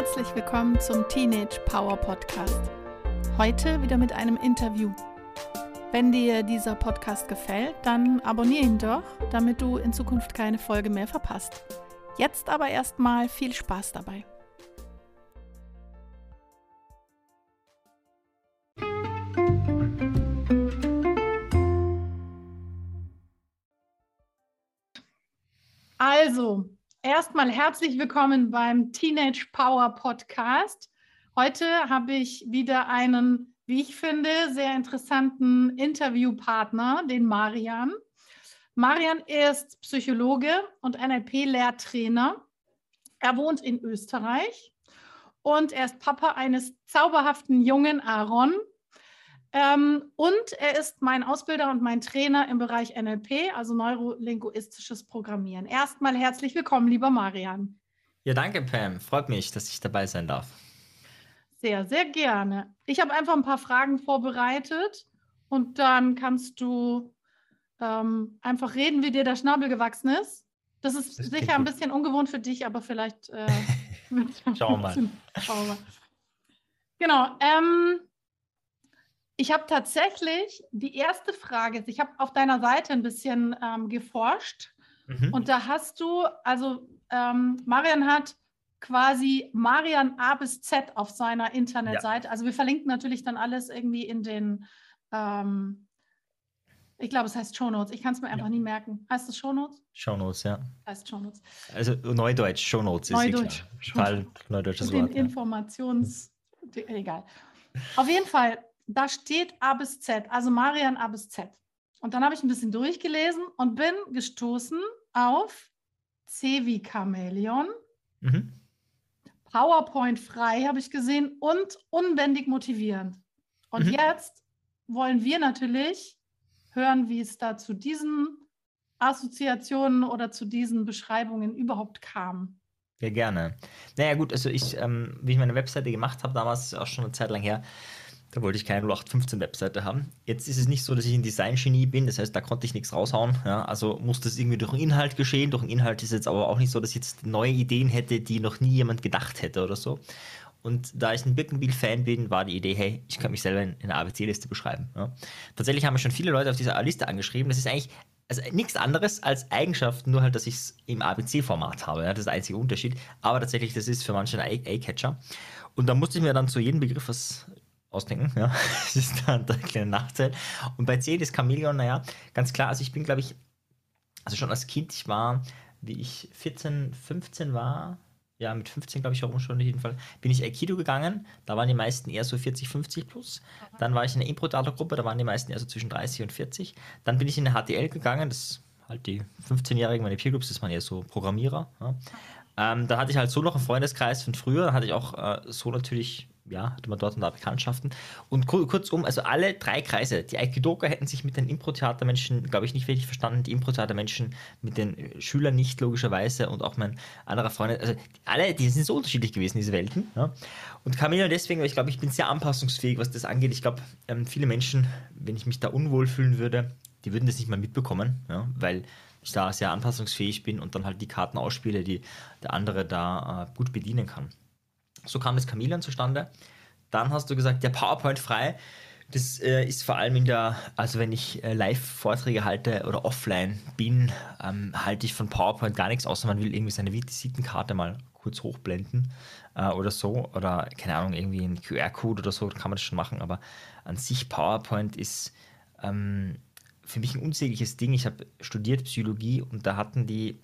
Herzlich willkommen zum Teenage Power Podcast. Heute wieder mit einem Interview. Wenn dir dieser Podcast gefällt, dann abonniere ihn doch, damit du in Zukunft keine Folge mehr verpasst. Jetzt aber erstmal viel Spaß dabei. Also, erstmal herzlich willkommen beim Teenage Power Podcast. Heute habe ich wieder einen, wie ich finde, sehr interessanten Interviewpartner, den Marian. Marian ist Psychologe und NLP-Lehrtrainer. Er wohnt in Österreich und er ist Papa eines zauberhaften jungen Aaron, ähm, und er ist mein Ausbilder und mein Trainer im Bereich NLP, also neurolinguistisches Programmieren. Erstmal herzlich willkommen, lieber Marian. Ja, danke, Pam. Freut mich, dass ich dabei sein darf. Sehr, sehr gerne. Ich habe einfach ein paar Fragen vorbereitet und dann kannst du ähm, einfach reden, wie dir der Schnabel gewachsen ist. Das ist das sicher ein bisschen ungewohnt für dich, aber vielleicht. Äh, Schauen wir mal. Schauen wir mal. Genau. Ähm, ich habe tatsächlich die erste Frage, ich habe auf deiner Seite ein bisschen ähm, geforscht mhm. und da hast du, also ähm, Marian hat quasi Marian A bis Z auf seiner Internetseite. Ja. Also wir verlinken natürlich dann alles irgendwie in den, ähm, ich glaube, es heißt Shownotes. Ich kann es mir einfach ja. nie merken. Heißt es Shownotes? Shownotes, ja. Heißt Shownotes. Also Neudeutsch, Shownotes ist Neudeutsch. Fall neudeutsches Wort. Den ja. Informations... Egal. Auf jeden Fall da steht A bis Z, also Marian A bis Z. Und dann habe ich ein bisschen durchgelesen und bin gestoßen auf C wie Chamäleon, mhm. PowerPoint frei habe ich gesehen und unbändig motivierend. Und mhm. jetzt wollen wir natürlich hören, wie es da zu diesen Assoziationen oder zu diesen Beschreibungen überhaupt kam. Ja, gerne. Naja, gut, also ich, ähm, wie ich meine Webseite gemacht habe, damals auch schon eine Zeit lang her, da wollte ich keine 0815-Webseite haben. Jetzt ist es nicht so, dass ich ein Design-Genie bin, das heißt, da konnte ich nichts raushauen. Ja, also muss das irgendwie durch den Inhalt geschehen. Durch den Inhalt ist jetzt aber auch nicht so, dass ich jetzt neue Ideen hätte, die noch nie jemand gedacht hätte oder so. Und da ich ein Birkenbiel-Fan bin, war die Idee, hey, ich kann mich selber in einer ABC-Liste beschreiben. Ja. Tatsächlich haben mir schon viele Leute auf dieser Liste angeschrieben. Das ist eigentlich also nichts anderes als Eigenschaften, nur halt, dass ich es im ABC-Format habe. Ja. Das ist der einzige Unterschied. Aber tatsächlich, das ist für manche ein A-Catcher. Und da musste ich mir dann zu jedem Begriff was ausdenken. Ja, das ist dann der kleine Nachteil. Und bei C, das Chameleon, naja, ganz klar, also ich bin, glaube ich, also schon als Kind, ich war, wie ich 14, 15 war, ja, mit 15, glaube ich, herum schon, auf jeden Fall, bin ich Aikido gegangen. Da waren die meisten eher so 40, 50 plus. Dann war ich in der Impro-Theatergruppe, da waren die meisten eher so zwischen 30 und 40. Dann bin ich in eine HTL gegangen, das halt die 15-Jährigen, meine Peer Groups, das waren eher so Programmierer. Ja. Ähm, da hatte ich halt so noch einen Freundeskreis von früher, da hatte ich auch äh, so natürlich ja, hatte man dort und da Bekanntschaften. Und kurzum, also alle drei Kreise, die Aikidoka hätten sich mit den Impro-Theatermenschen, glaube ich, nicht wirklich verstanden, die Impro-Theatermenschen mit den Schülern nicht, logischerweise, und auch mein anderer Freund, also alle, die sind so unterschiedlich gewesen, diese Welten. Ja. Und Camilla deswegen, ich glaube, ich bin sehr anpassungsfähig, was das angeht. Ich glaube, ähm, viele Menschen, wenn ich mich da unwohl fühlen würde, die würden das nicht mal mitbekommen, ja, weil ich da sehr anpassungsfähig bin und dann halt die Karten ausspiele, die der andere da äh, gut bedienen kann. So kam das Chameleon zustande. Dann hast du gesagt, der PowerPoint frei. Das äh, ist vor allem in der, also wenn ich äh, Live-Vorträge halte oder offline bin, ähm, halte ich von PowerPoint gar nichts, außer man will irgendwie seine Visitenkarte mal kurz hochblenden äh, oder so. Oder keine Ahnung, irgendwie ein QR-Code oder so, kann man das schon machen. Aber an sich PowerPoint ist ähm, für mich ein unsägliches Ding. Ich habe studiert Psychologie und da hatten die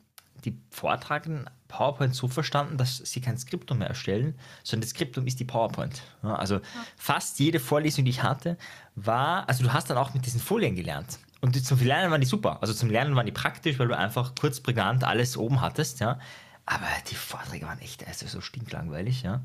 die Vortragenden PowerPoint so verstanden, dass sie kein Skriptum mehr erstellen, sondern das Skriptum ist die PowerPoint. Also ja. fast jede Vorlesung, die ich hatte, war, also du hast dann auch mit diesen Folien gelernt. Und zum Lernen waren die super. Also zum Lernen waren die praktisch, weil du einfach kurz prägnant alles oben hattest, ja. Aber die Vorträge waren echt also so stinklangweilig, ja.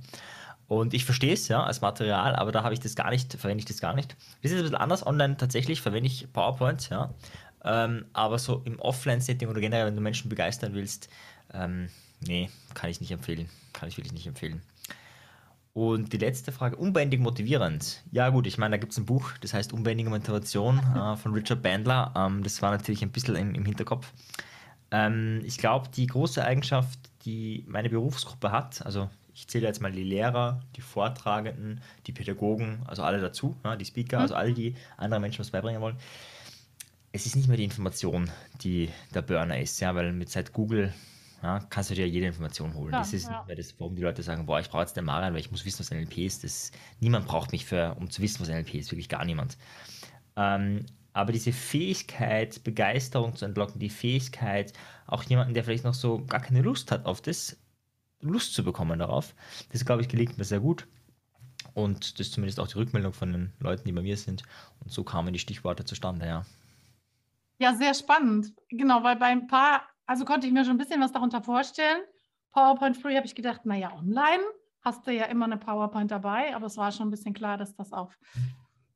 Und ich verstehe es, ja, als Material, aber da habe ich das gar nicht, verwende ich das gar nicht. Das ist ein bisschen anders. Online tatsächlich verwende ich PowerPoint, ja. Ähm, aber so im Offline-Setting oder generell, wenn du Menschen begeistern willst, ähm, nee, kann ich nicht empfehlen. Kann ich wirklich nicht empfehlen. Und die letzte Frage, unbändig motivierend. Ja gut, ich meine, da gibt es ein Buch, das heißt Unbändige Motivation äh, von Richard Bandler. Ähm, das war natürlich ein bisschen im, im Hinterkopf. Ähm, ich glaube, die große Eigenschaft, die meine Berufsgruppe hat, also ich zähle jetzt mal die Lehrer, die Vortragenden, die Pädagogen, also alle dazu, ja, die Speaker, mhm. also alle, die anderen Menschen was beibringen wollen. Es ist nicht mehr die Information, die der Burner ist, ja, weil mit seit Google ja, kannst du dir jede Information holen. Ja, das ist ja. nicht mehr das, warum die Leute sagen, boah, ich brauche jetzt den Marian, weil ich muss wissen, was NLP ist. Das, niemand braucht mich für, um zu wissen, was NLP ist, wirklich gar niemand. Ähm, aber diese Fähigkeit, Begeisterung zu entlocken, die Fähigkeit, auch jemanden, der vielleicht noch so gar keine Lust hat auf das, Lust zu bekommen darauf, das, glaube ich, gelingt mir sehr gut. Und das ist zumindest auch die Rückmeldung von den Leuten, die bei mir sind. Und so kamen die Stichworte zustande, ja. Ja, sehr spannend. Genau, weil bei ein paar, also konnte ich mir schon ein bisschen was darunter vorstellen. PowerPoint Free habe ich gedacht, naja, online hast du ja immer eine PowerPoint dabei, aber es war schon ein bisschen klar, dass das auf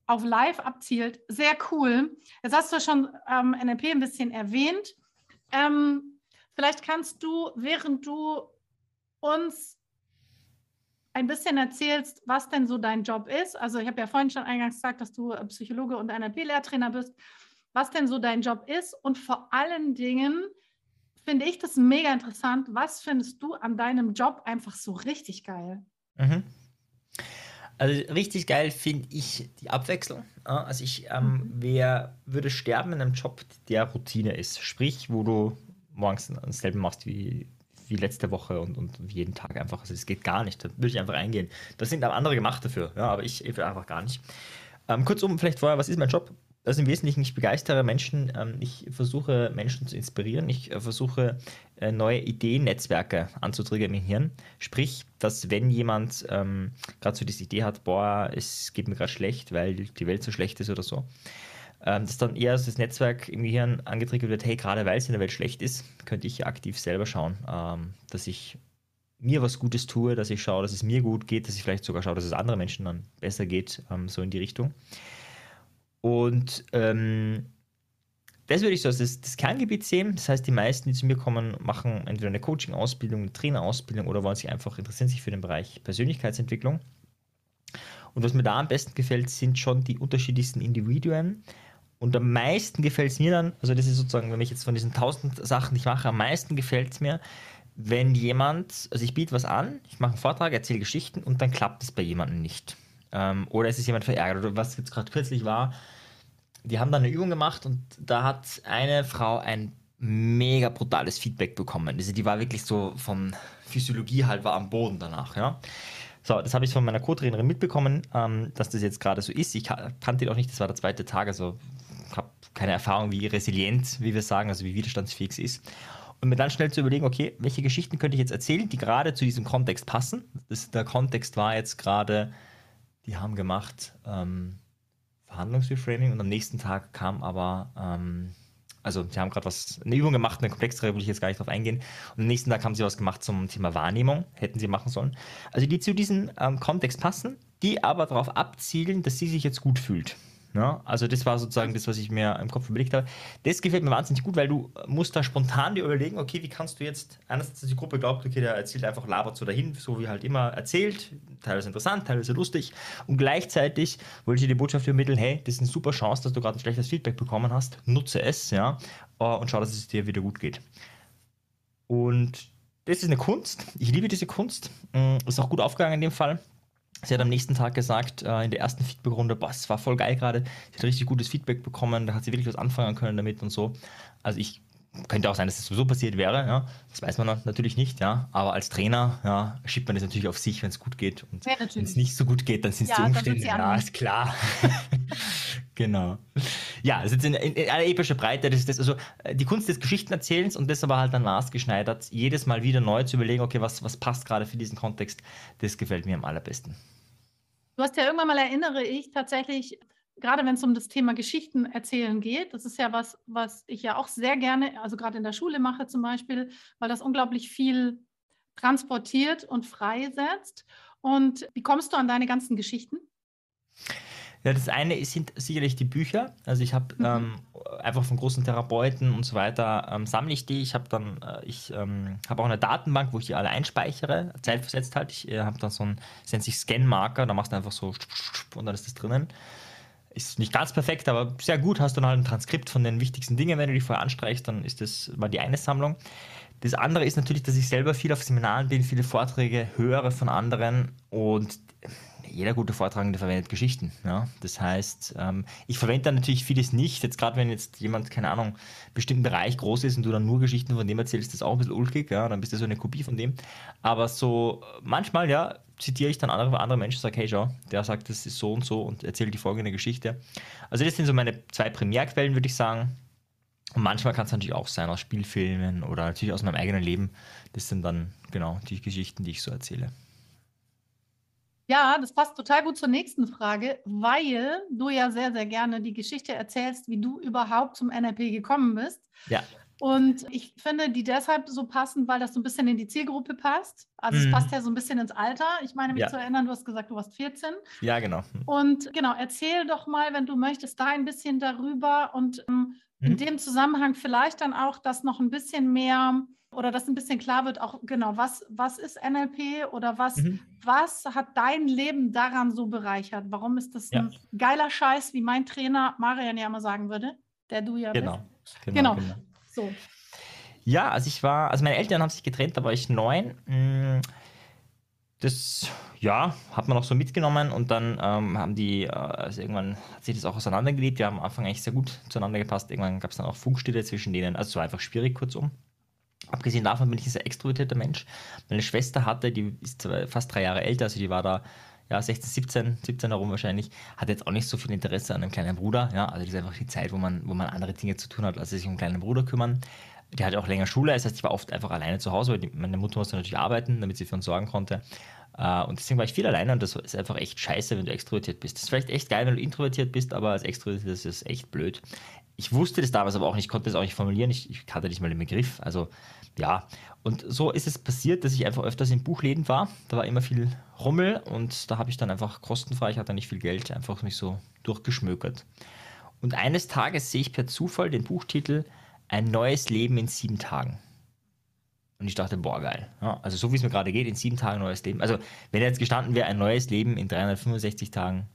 auf Live abzielt. Sehr cool. Jetzt hast du schon ähm, NLP ein bisschen erwähnt. Ähm, vielleicht kannst du, während du uns ein bisschen erzählst, was denn so dein Job ist. Also ich habe ja vorhin schon eingangs gesagt, dass du Psychologe und NLP-Lehrtrainer bist. Was denn so dein Job ist und vor allen Dingen finde ich das mega interessant. Was findest du an deinem Job einfach so richtig geil? Mhm. Also richtig geil finde ich die Abwechslung. Also ich ähm, mhm. wer würde sterben in einem Job, der Routine ist. Sprich, wo du morgens dasselbe machst wie, wie letzte Woche und, und jeden Tag einfach. Also es geht gar nicht. Da würde ich einfach eingehen. Das sind aber andere gemacht dafür, ja, aber ich, ich einfach gar nicht. Ähm, kurzum, vielleicht vorher, was ist mein Job? Also im Wesentlichen, ich begeistere Menschen, ähm, ich versuche Menschen zu inspirieren, ich äh, versuche äh, neue Ideennetzwerke anzutriggern im Hirn. Sprich, dass wenn jemand ähm, gerade so diese Idee hat, boah, es geht mir gerade schlecht, weil die Welt so schlecht ist oder so, ähm, dass dann eher das Netzwerk im Gehirn angetriggert wird, hey, gerade weil es in der Welt schlecht ist, könnte ich aktiv selber schauen, ähm, dass ich mir was Gutes tue, dass ich schaue, dass es mir gut geht, dass ich vielleicht sogar schaue, dass es anderen Menschen dann besser geht, ähm, so in die Richtung. Und ähm, das würde ich so als das, das, Kerngebiet sehen. Das heißt, die meisten, die zu mir kommen, machen entweder eine Coaching-Ausbildung, eine Trainerausbildung oder wollen sich einfach interessieren sich für den Bereich Persönlichkeitsentwicklung. Und was mir da am besten gefällt, sind schon die unterschiedlichsten Individuen. Und am meisten gefällt es mir dann, also das ist sozusagen, wenn ich jetzt von diesen tausend Sachen, die ich mache, am meisten gefällt es mir, wenn jemand, also ich biete was an, ich mache einen Vortrag, erzähle Geschichten und dann klappt es bei jemandem nicht. Ähm, oder es ist jemand verärgert. Oder was jetzt gerade kürzlich war, die haben dann eine Übung gemacht und da hat eine Frau ein mega brutales Feedback bekommen. Also die war wirklich so von Physiologie halt war am Boden danach, ja. So, das habe ich von meiner Co-Trainerin mitbekommen, ähm, dass das jetzt gerade so ist. Ich kannte die auch nicht, das war der zweite Tag, also habe keine Erfahrung, wie resilient, wie wir sagen, also wie widerstandsfähig sie ist. Und mir dann schnell zu überlegen, okay, welche Geschichten könnte ich jetzt erzählen, die gerade zu diesem Kontext passen. Das, der Kontext war jetzt gerade, die haben gemacht, ähm, Verhandlungsreframing und am nächsten Tag kam aber, ähm, also sie haben gerade was, eine Übung gemacht, eine komplexere, will ich jetzt gar nicht drauf eingehen. Und am nächsten Tag haben sie was gemacht zum Thema Wahrnehmung, hätten sie machen sollen. Also die zu diesem ähm, Kontext passen, die aber darauf abzielen, dass sie sich jetzt gut fühlt. Ja, also das war sozusagen das, was ich mir im Kopf überlegt habe. Das gefällt mir wahnsinnig gut, weil du musst da spontan dir überlegen, okay, wie kannst du jetzt, einerseits die Gruppe glaubt, okay, der erzählt einfach, labert so dahin, so wie halt immer erzählt, teilweise interessant, teilweise lustig und gleichzeitig wollte ich dir die Botschaft übermitteln, hey, das ist eine super Chance, dass du gerade ein schlechtes Feedback bekommen hast, nutze es, ja, äh, und schau, dass es dir wieder gut geht. Und das ist eine Kunst, ich liebe diese Kunst, mm, ist auch gut aufgegangen in dem Fall. Sie hat am nächsten Tag gesagt, äh, in der ersten Feedback-Runde, boah, es war voll geil gerade. Sie hat richtig gutes Feedback bekommen, da hat sie wirklich was anfangen können damit und so. Also ich könnte auch sein, dass es das sowieso passiert wäre, ja. Das weiß man natürlich nicht, ja. Aber als Trainer, ja, schiebt man das natürlich auf sich, wenn es gut geht. Und ja, wenn es nicht so gut geht, dann sind es die Umstände. Ja, ist klar. genau. Ja, es ist in, in, in einer epischen Breite. Das ist das, also die Kunst des Geschichtenerzählens und das aber halt dann maßgeschneidert, jedes Mal wieder neu zu überlegen, okay, was, was passt gerade für diesen Kontext, das gefällt mir am allerbesten. Du hast ja irgendwann mal, erinnere ich, tatsächlich, gerade wenn es um das Thema Geschichten erzählen geht, das ist ja was, was ich ja auch sehr gerne, also gerade in der Schule mache zum Beispiel, weil das unglaublich viel transportiert und freisetzt. Und wie kommst du an deine ganzen Geschichten? Ja, das eine sind sicherlich die Bücher. Also ich habe mhm. ähm, einfach von großen Therapeuten und so weiter ähm, sammle ich die. Ich habe dann, äh, ich ähm, habe auch eine Datenbank, wo ich die alle einspeichere, zeitversetzt halt. Ich äh, habe dann so ein, das nennt sich Scan-Marker, da machst du einfach so und dann ist das drinnen. Ist nicht ganz perfekt, aber sehr gut. Hast du dann halt ein Transkript von den wichtigsten Dingen, wenn du die vorher anstreichst, dann ist das mal die eine Sammlung. Das andere ist natürlich, dass ich selber viel auf Seminaren bin, viele Vorträge höre von anderen und jeder gute Vortragende verwendet Geschichten. Ja? Das heißt, ähm, ich verwende dann natürlich vieles nicht. Jetzt gerade wenn jetzt jemand, keine Ahnung, bestimmten Bereich groß ist und du dann nur Geschichten von dem erzählst, ist das auch ein bisschen ulkig, ja? dann bist du so eine Kopie von dem. Aber so manchmal, ja, zitiere ich dann andere, andere Menschen, sage, hey, schau, der sagt, das ist so und so und erzähle die folgende Geschichte. Also das sind so meine zwei Primärquellen, würde ich sagen. Und manchmal kann es natürlich auch sein aus Spielfilmen oder natürlich aus meinem eigenen Leben. Das sind dann genau die Geschichten, die ich so erzähle. Ja, das passt total gut zur nächsten Frage, weil du ja sehr, sehr gerne die Geschichte erzählst, wie du überhaupt zum NLP gekommen bist. Ja. Und ich finde die deshalb so passend, weil das so ein bisschen in die Zielgruppe passt. Also mhm. es passt ja so ein bisschen ins Alter. Ich meine mich ja. zu erinnern, du hast gesagt, du warst 14. Ja, genau. Und genau, erzähl doch mal, wenn du möchtest, da ein bisschen darüber und ähm, mhm. in dem Zusammenhang vielleicht dann auch, dass noch ein bisschen mehr oder dass ein bisschen klar wird, auch genau, was, was ist NLP oder was, mhm. was hat dein Leben daran so bereichert? Warum ist das ja. ein geiler Scheiß, wie mein Trainer Marian ja immer sagen würde, der du ja genau. bist? Genau. genau. genau. So. Ja, also ich war, also meine Eltern haben sich getrennt, da war ich neun. Mm, das, ja, hat man auch so mitgenommen und dann ähm, haben die, äh, also irgendwann hat sich das auch auseinandergelebt. Wir haben am Anfang eigentlich sehr gut zueinander gepasst. Irgendwann gab es dann auch Funkstille zwischen denen. Also es war einfach schwierig, kurzum. Abgesehen davon bin ich ein sehr extrovertierter Mensch. Meine Schwester hatte, die ist fast drei Jahre älter, also die war da ja, 16, 17, 17 herum wahrscheinlich, hat jetzt auch nicht so viel Interesse an einem kleinen Bruder. Ja, also das ist einfach die Zeit, wo man, wo man andere Dinge zu tun hat, als sich um einen kleinen Bruder kümmern. Die hatte auch länger Schule, das heißt, ich war oft einfach alleine zu Hause, weil die, meine Mutter musste natürlich arbeiten, damit sie für uns sorgen konnte. Uh, und deswegen war ich viel alleine und das ist einfach echt scheiße, wenn du extrovertiert bist. Das ist vielleicht echt geil, wenn du introvertiert bist, aber als extrovertiert ist es echt blöd. Ich wusste das damals aber auch nicht, konnte das auch nicht formulieren, ich, ich hatte nicht mal den Begriff. Also ja, und so ist es passiert, dass ich einfach öfters in Buchläden war. Da war immer viel Rummel und da habe ich dann einfach kostenfrei, ich hatte nicht viel Geld, einfach mich so durchgeschmökert. Und eines Tages sehe ich per Zufall den Buchtitel Ein neues Leben in sieben Tagen. Und ich dachte, boah, geil. Ja, also so wie es mir gerade geht, in sieben Tagen neues Leben. Also wenn jetzt gestanden wäre, ein neues Leben in 365 Tagen,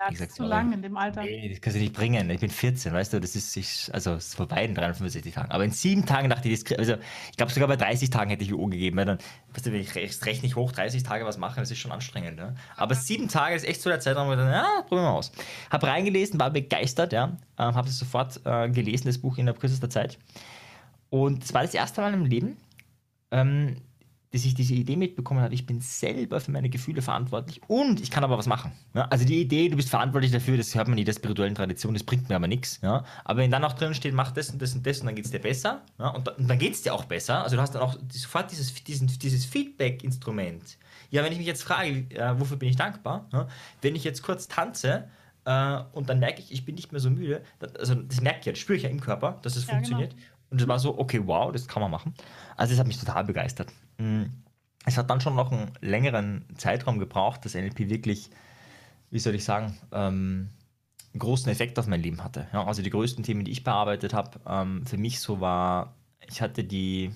ja, das ist zu lang in dem Alter. Nee, das kannst du nicht bringen. Ich bin 14, weißt du, das ist, ich, also ist vorbei in 365 Tagen. Aber in sieben Tagen dachte ich, das, also ich glaube sogar bei 30 Tagen hätte ich WO gegeben, weil dann, weißt du, wenn ich recht nicht hoch 30 Tage was mache, das ist schon anstrengend. Ne? Aber sieben Tage ist echt so der Zeitraum, wo ich dann, ja, probieren wir mal aus. Hab reingelesen, war begeistert, ja, ähm, habe es sofort äh, gelesen, das Buch in der kürzester Zeit. Und es war das erste Mal im Leben, ähm, dass ich diese Idee mitbekommen habe, ich bin selber für meine Gefühle verantwortlich und ich kann aber was machen. Ja? Also die Idee, du bist verantwortlich dafür, das hört man in der spirituellen Tradition, das bringt mir aber nichts. Ja? Aber wenn dann auch drin steht, mach das und das und das und dann geht es dir besser ja? und, und, dann geht es dir auch besser. Also du hast dann auch sofort dieses, diesen, dieses Feedback-Instrument. Ja, wenn ich mich jetzt frage, äh, wofür bin ich dankbar? Wenn ich jetzt kurz tanze, äh, und dann merke ich, ich bin nicht mehr so müde. Das, also das merke ich jetzt, spüre ich ja im Körper, dass es ja, funktioniert. Genau. Und es war so, okay, wow, das kann man machen. Also das hat mich total begeistert. Mm. Es hat dann schon noch einen längeren Zeitraum gebraucht, dass NLP wirklich, wie soll ich sagen, ähm, einen großen Effekt auf mein Leben hatte. Ja, also die größten Themen, die ich bearbeitet habe, ähm, für mich so war, ich hatte die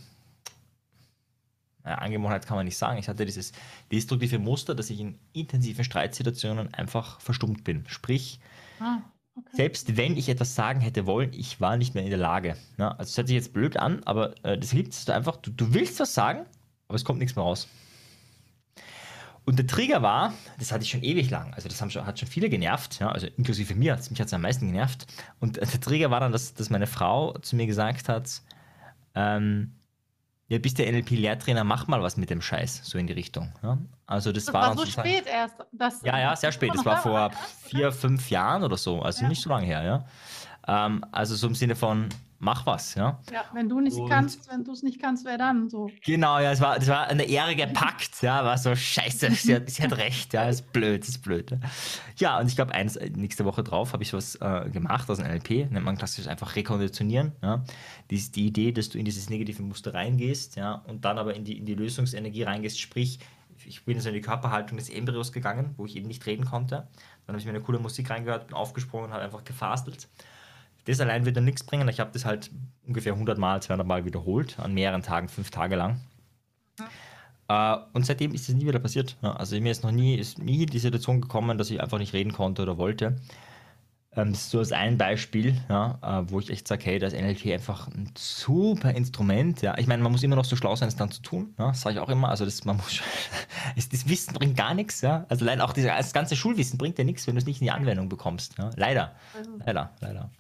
naja, Angewohnheit kann man nicht sagen. Ich hatte dieses destruktive Muster, dass ich in intensiven Streitsituationen einfach verstummt bin. Sprich, ah. Okay. Selbst wenn ich etwas sagen hätte wollen, ich war nicht mehr in der Lage. Ja, also es hört sich jetzt blöd an, aber äh, das liegt einfach, du, du willst was sagen, aber es kommt nichts mehr raus. Und der Trigger war, das hatte ich schon ewig lang, also das schon, hat schon viele genervt, ja, also inklusive mir, mich hat es am meisten genervt. Und der Trigger war dann, dass, dass meine Frau zu mir gesagt hat, ähm, ja, bist der NLP-Lehrtrainer, mach mal was mit dem Scheiß, so in die Richtung. Ja? Also das, das war, war so spät erst. Das, ja, ja, sehr spät. Das war vor vier, fünf Jahren oder so, also ja. nicht so lange her, ja. Ähm, also so im Sinne von, mach was, ja. Ja, wenn du nicht und kannst, wenn du es nicht kannst, wer dann so? Genau, ja, es war, das war eine Ehre gepackt, ja, war so scheiße, sie hat, sie hat recht, ja, ist blöd, ist blöd. Ja, und ich glaube, nächste Woche drauf habe ich was äh, gemacht aus einem NLP, nennt man klassisch einfach rekonditionieren, ja. Die ist die Idee, dass du in dieses negative Muster reingehst, ja, und dann aber in die, in die Lösungsenergie reingehst, sprich, ich bin so in die Körperhaltung des Embryos gegangen, wo ich eben nicht reden konnte. Dann habe ich mir eine coole Musik reingehört, bin aufgesprungen und habe einfach gefastelt. Das allein wird dann nichts bringen. Ich habe das halt ungefähr 100 Mal, 200 Mal wiederholt, an mehreren Tagen, fünf Tage lang. Äh, und seitdem ist es nie wieder passiert. Also mir ist noch nie, ist nie die Situation gekommen, dass ich einfach nicht reden konnte oder wollte. Ähm, das ist so als ein Beispiel, ja, äh, wo ich echt sage, hey, da ist NLP einfach ein super Instrument. Ja. Ich meine, man muss immer noch so schlau sein, es dann zu tun. Ja. Das sage ich auch immer. Also das, man muss, das Wissen bringt gar nichts. Ja. Also leider auch das ganze Schulwissen bringt dir nichts, wenn du es nicht in die Anwendung bekommst. Ja. Leider. Also. Leider, leider.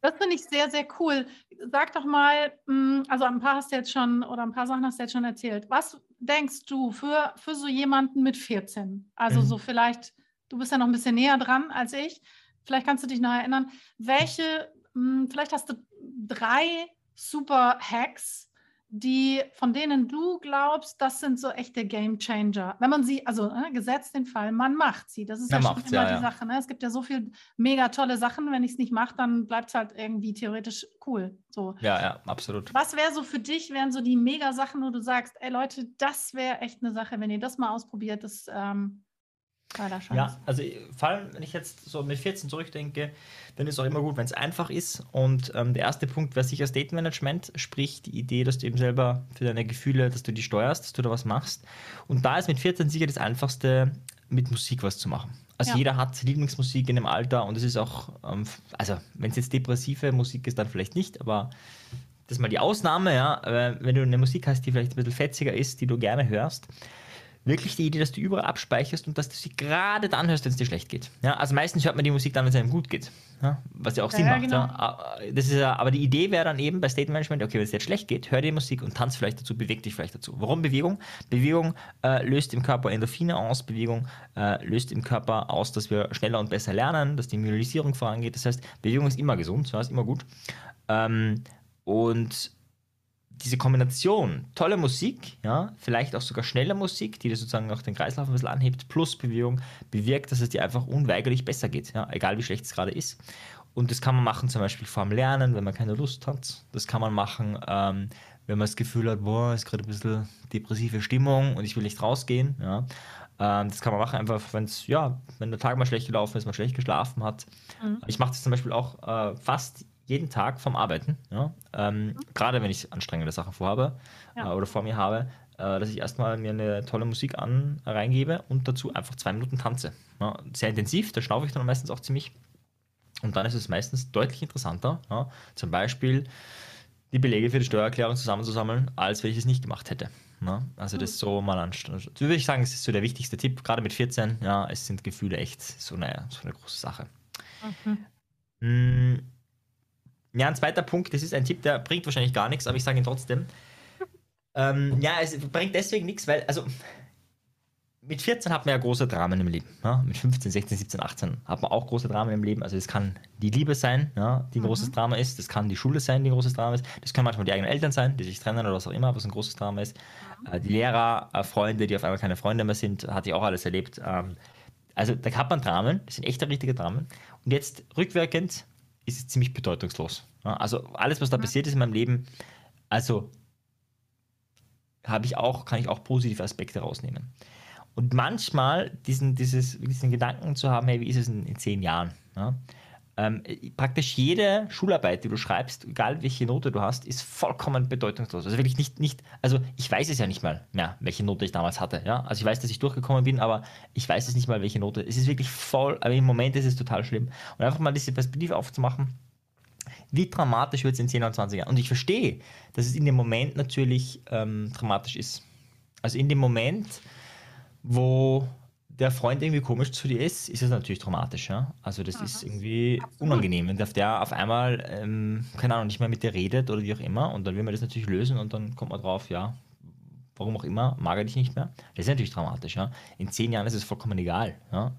Das finde ich sehr, sehr cool. Sag doch mal, hm, also ein paar hast du jetzt schon oder ein paar Sachen hast du jetzt schon erzählt. Was denkst du für, für so jemanden mit 14? Also mhm. so vielleicht du bist ja noch ein bisschen näher dran als ich. Vielleicht kannst du dich noch erinnern. Welche, hm, vielleicht hast du drei super Hacks, die, von denen du glaubst, das sind so echte Game Changer. Wenn man sie, also ne, gesetzt den Fall, man macht sie. Das ist man ja schon immer ja, die ja. Sache. Ne? Es gibt ja so viele mega tolle Sachen. Wenn ich es nicht mache, dann bleibt es halt irgendwie theoretisch cool. So. Ja, ja, absolut. Was wäre so für dich, wären so die mega Sachen, wo du sagst, ey Leute, das wäre echt eine Sache, wenn ihr das mal ausprobiert, das ähm, ja, also vor allem, wenn ich jetzt so mit 14 zurückdenke, dann ist es auch immer gut, wenn es einfach ist. Und ähm, der erste Punkt wäre sicher State Management, sprich die Idee, dass du eben selber für deine Gefühle, dass du die steuerst, dass du da was machst. Und da ist mit 14 sicher das Einfachste, mit Musik was zu machen. Also ja. jeder hat Lieblingsmusik in dem Alter und es ist auch, ähm, also wenn es jetzt depressive Musik ist, dann vielleicht nicht, aber das ist mal die Ausnahme, ja. Wenn du eine Musik hast, die vielleicht ein bisschen fetziger ist, die du gerne hörst, wirklich die Idee, dass du überall abspeicherst und dass du sie gerade dann hörst, wenn es dir schlecht geht. Ja, also meistens hört man die Musik dann, wenn es einem gut geht. Ja, was ja auch ja, Sinn macht. Genau. Ja. Das ist ja, aber die Idee wäre dann eben bei State Management, okay, wenn es dir schlecht geht, hör die Musik und tanz vielleicht dazu, beweg dich vielleicht dazu. Warum Bewegung? Bewegung äh, löst im Körper Endorphine aus, Bewegung äh, löst im Körper aus, dass wir schneller und besser lernen, dass die Immunisierung vorangeht. Das heißt, Bewegung ist immer gesund, ja, ist immer gut. Ähm, und diese Kombination, tolle Musik, ja, vielleicht auch sogar schnelle Musik, die dir sozusagen auch den Kreislauf ein bisschen anhebt, plus Bewegung, bewirkt, dass es dir einfach unweigerlich besser geht, ja, egal wie schlecht es gerade ist. Und das kann man machen zum Beispiel vor dem Lernen, wenn man keine Lust hat. Das kann man machen, ähm, wenn man das Gefühl hat, boah, ist gerade ein bisschen depressive Stimmung und ich will nicht rausgehen. Ja. Ähm, das kann man machen, einfach wenn es, ja, wenn der Tag mal schlecht gelaufen ist, man schlecht geschlafen hat. Mhm. Ich mache das zum Beispiel auch äh, fast jeden Tag vom Arbeiten, ja, ähm, mhm. gerade wenn ich anstrengende Sachen vorhabe ja. äh, oder vor mir habe, äh, dass ich erstmal mir eine tolle Musik an reingebe und dazu einfach zwei Minuten tanze. Ja, sehr intensiv, da schnaufe ich dann meistens auch ziemlich. Und dann ist es meistens deutlich interessanter, zum Beispiel die Belege für die Steuererklärung zusammenzusammeln, als wenn ich es nicht gemacht hätte. Ne? Also das ist so mal anstrengend. Würde ich sagen, es ist so der wichtigste Tipp, gerade mit 14, ja, es sind Gefühle echt so eine, so eine große Sache. Mhm. Ja, ein zweiter Punkt, das ist ein Tipp, der bringt wahrscheinlich gar nichts, aber ich sage ihn trotzdem. Ähm, ja, es bringt deswegen nichts, weil, also mit 14 hat man ja große Dramen im Leben. Ja? Mit 15, 16, 17, 18 hat man auch große Dramen im Leben. Also es kann die Liebe sein, ja, die ein mhm. großes Drama ist. Das kann die Schule sein, die ein großes Drama ist. Das können manchmal die eigenen Eltern sein, die sich trennen oder was auch immer, was ein großes Drama ist. Mhm. Die Lehrer, Freunde, die auf einmal keine Freunde mehr sind, hatte ich auch alles erlebt. Ähm, also da hat man Dramen, das sind echte, richtige Dramen. Und jetzt rückwirkend ist es ziemlich bedeutungslos. Also alles, was da passiert ist in meinem Leben, also habe ich auch, kann ich auch positive Aspekte rausnehmen. Und manchmal diesen, dieses, diesen Gedanken zu haben, hey, wie ist es in, in zehn Jahren? Ja? Ähm, praktisch jede Schularbeit, die du schreibst, egal welche Note du hast, ist vollkommen bedeutungslos. Also wirklich nicht, nicht, also ich weiß es ja nicht mal mehr, welche Note ich damals hatte. Ja? Also ich weiß, dass ich durchgekommen bin, aber ich weiß es nicht mal, welche Note. Es ist wirklich voll, aber im Moment ist es total schlimm. Und einfach mal diese Perspektive aufzumachen, wie dramatisch wird es in 10 oder 20 Jahren? Und ich verstehe, dass es in dem Moment natürlich ähm, dramatisch ist. Also in dem Moment, wo der Freund irgendwie komisch zu dir ist, ist es natürlich traumatisch. Ja? Also das ja, ist irgendwie absolut. unangenehm. Wenn der auf einmal, ähm, keine Ahnung, nicht mehr mit dir redet oder wie auch immer und dann will man das natürlich lösen und dann kommt man drauf, ja, warum auch immer, mag er dich nicht mehr. Das ist natürlich dramatisch. Ja? In zehn Jahren ist es vollkommen egal. Ja?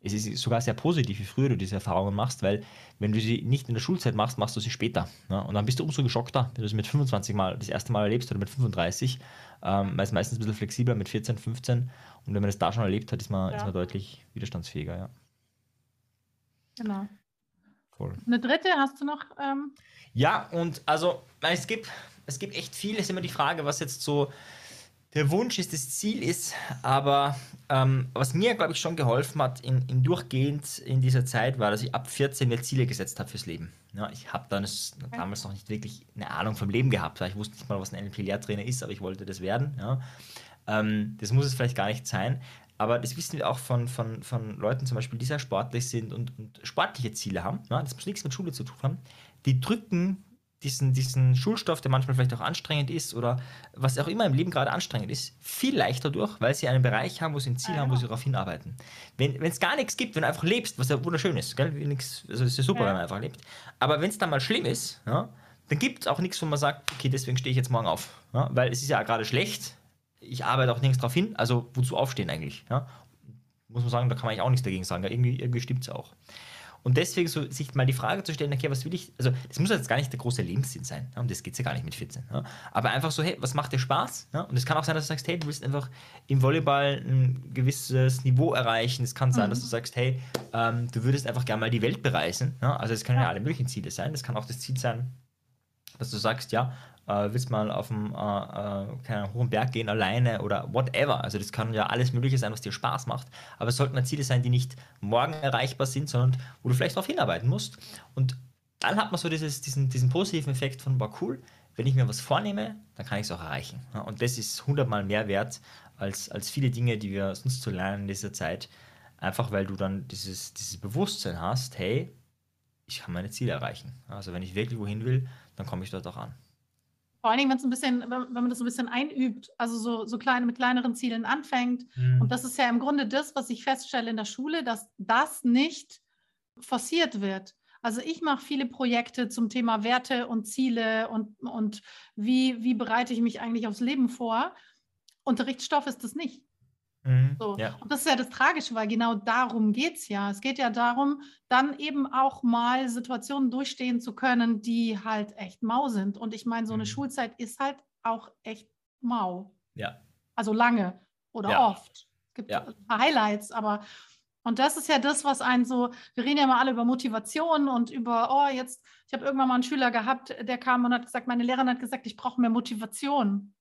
Es ist sogar sehr positiv, wie früher du diese Erfahrungen machst, weil wenn du sie nicht in der Schulzeit machst, machst du sie später. Ja? Und dann bist du umso geschockter, wenn du es mit 25 Mal das erste Mal erlebst oder mit 35, ähm, weil es meistens ein bisschen flexibler mit 14, 15 und wenn man das da schon erlebt hat, ist man, ja. ist man deutlich widerstandsfähiger, ja. Genau. Cool. Eine dritte hast du noch? Ähm ja, und also es gibt, es gibt echt viel. Es ist immer die Frage, was jetzt so der Wunsch ist, das Ziel ist. Aber ähm, was mir, glaube ich, schon geholfen hat, in, in, durchgehend in dieser Zeit, war, dass ich ab 14 mir Ziele gesetzt habe fürs Leben. Ja, ich habe damals noch nicht wirklich eine Ahnung vom Leben gehabt. Ich wusste nicht mal, was ein NLP-Lehrtrainer ist, aber ich wollte das werden. Ja. Ähm, das muss es vielleicht gar nicht sein. aber das wissen wir auch von, von, von Leuten zum Beispiel, die sehr sportlich sind und, und sportliche Ziele haben, ja, das muss nichts mit Schule zu tun haben, die drücken diesen, diesen Schulstoff, der manchmal vielleicht auch anstrengend ist oder was auch immer im Leben gerade anstrengend ist, viel leichter durch, weil sie einen Bereich haben, wo sie ein Ziel ja. haben, wo sie darauf hinarbeiten. Wenn es gar nichts gibt, wenn du einfach lebst, was ja wunderschön ist, gell? Nix, also das ist ja super, ja. wenn man einfach lebt. Aber wenn es dann mal schlimm ist, ja, dann gibt es auch nichts, wo man sagt, okay, deswegen stehe ich jetzt morgen auf. Ja, weil es ist ja gerade schlecht, ich arbeite auch nirgends darauf hin, also wozu aufstehen eigentlich? Ja? Muss man sagen, da kann man eigentlich auch nichts dagegen sagen, irgendwie, irgendwie stimmt es auch. Und deswegen so, sich mal die Frage zu stellen, okay, was will ich, also das muss jetzt gar nicht der große Lebenssinn sein, ja, um das geht es ja gar nicht mit 14. Ja, aber einfach so, hey, was macht dir Spaß? Ja, und es kann auch sein, dass du sagst, hey, du willst einfach im Volleyball ein gewisses Niveau erreichen. Es kann sein, mhm. dass du sagst, hey, ähm, du würdest einfach gerne mal die Welt bereisen. also es können ja alle möglichen Ziele sein. Das kann auch das Ziel sein, dass du sagst, ja, äh, willst mal auf einen äh, äh, hohen Berg gehen alleine oder whatever. Also das kann ja alles Mögliche sein, was dir Spaß macht. Aber es sollten Ziele sein, die nicht morgen erreichbar sind, sondern wo du vielleicht darauf hinarbeiten musst. Und dann hat man so dieses, diesen, diesen positiven Effekt von, war cool, wenn ich mir was vornehme, dann kann ich es auch erreichen. Und das ist hundertmal mehr wert als, als viele Dinge, die wir sonst zu lernen in dieser Zeit. Einfach weil du dann dieses, dieses Bewusstsein hast, hey, ich kann meine Ziele erreichen. Also wenn ich wirklich wohin will, dann komme ich dort auch an. Vor allen Dingen, wenn es ein bisschen, wenn man das ein bisschen einübt, also so, so kleine mit kleineren Zielen anfängt. Mhm. Und das ist ja im Grunde das, was ich feststelle in der Schule, dass das nicht forciert wird. Also ich mache viele Projekte zum Thema Werte und Ziele und, und wie, wie bereite ich mich eigentlich aufs Leben vor. Unterrichtsstoff ist das nicht. Mhm, so. ja. Und das ist ja das Tragische, weil genau darum geht es ja. Es geht ja darum, dann eben auch mal Situationen durchstehen zu können, die halt echt mau sind. Und ich meine, so eine mhm. Schulzeit ist halt auch echt mau. Ja. Also lange oder ja. oft. Es gibt ja. Highlights, aber und das ist ja das, was einen so, wir reden ja immer alle über Motivation und über, oh, jetzt, ich habe irgendwann mal einen Schüler gehabt, der kam und hat gesagt, meine Lehrerin hat gesagt, ich brauche mehr Motivation.